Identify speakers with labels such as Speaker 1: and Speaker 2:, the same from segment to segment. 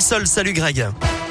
Speaker 1: Salut Greg.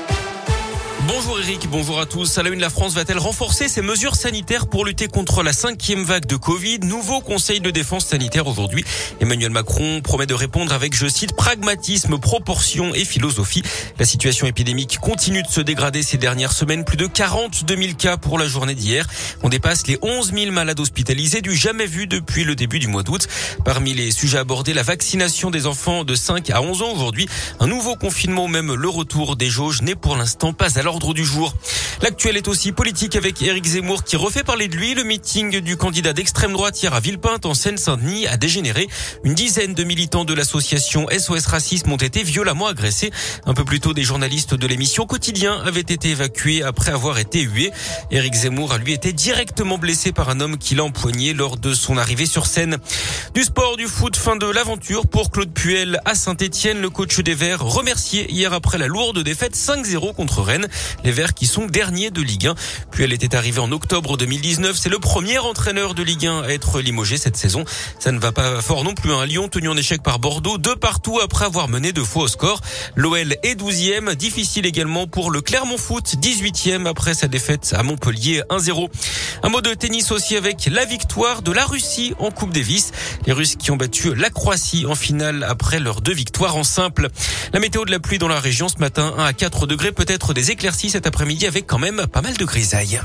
Speaker 2: Bonjour Eric, bonjour à tous. À la une, la France va-t-elle renforcer ses mesures sanitaires pour lutter contre la cinquième vague de Covid? Nouveau conseil de défense sanitaire aujourd'hui. Emmanuel Macron promet de répondre avec, je cite, pragmatisme, proportion et philosophie. La situation épidémique continue de se dégrader ces dernières semaines. Plus de 42 000 cas pour la journée d'hier. On dépasse les 11 000 malades hospitalisés du jamais vu depuis le début du mois d'août. Parmi les sujets abordés, la vaccination des enfants de 5 à 11 ans aujourd'hui. Un nouveau confinement même le retour des jauges n'est pour l'instant pas à l'ordre du jour. L'actuel est aussi politique avec Éric Zemmour qui refait parler de lui. Le meeting du candidat d'extrême droite hier à Villepinte en Seine-Saint-Denis a dégénéré. Une dizaine de militants de l'association SOS Racisme ont été violemment agressés. Un peu plus tôt, des journalistes de l'émission Quotidien avaient été évacués après avoir été hués. Éric Zemmour a lui été directement blessé par un homme qui l'a empoigné lors de son arrivée sur scène. Du sport, du foot, fin de l'aventure pour Claude Puel à Saint-Etienne. Le coach des Verts remercié hier après la lourde défaite 5-0 contre Rennes. Les Verts qui sont derniers de Ligue 1. Puis elle était arrivée en octobre 2019. C'est le premier entraîneur de Ligue 1 à être limogé cette saison. Ça ne va pas fort non plus. Un Lyon tenu en échec par Bordeaux, deux partout après avoir mené deux fois au score. L'OL est 12e. Difficile également pour le Clermont Foot, 18e après sa défaite à Montpellier 1-0. Un mot de tennis aussi avec la victoire de la Russie en Coupe Davis. Les Russes qui ont battu la Croatie en finale après leurs deux victoires en simple. La météo de la pluie dans la région ce matin, 1 à 4 degrés, peut-être des éclaircies cet après-midi avec quand même pas mal de grisailles.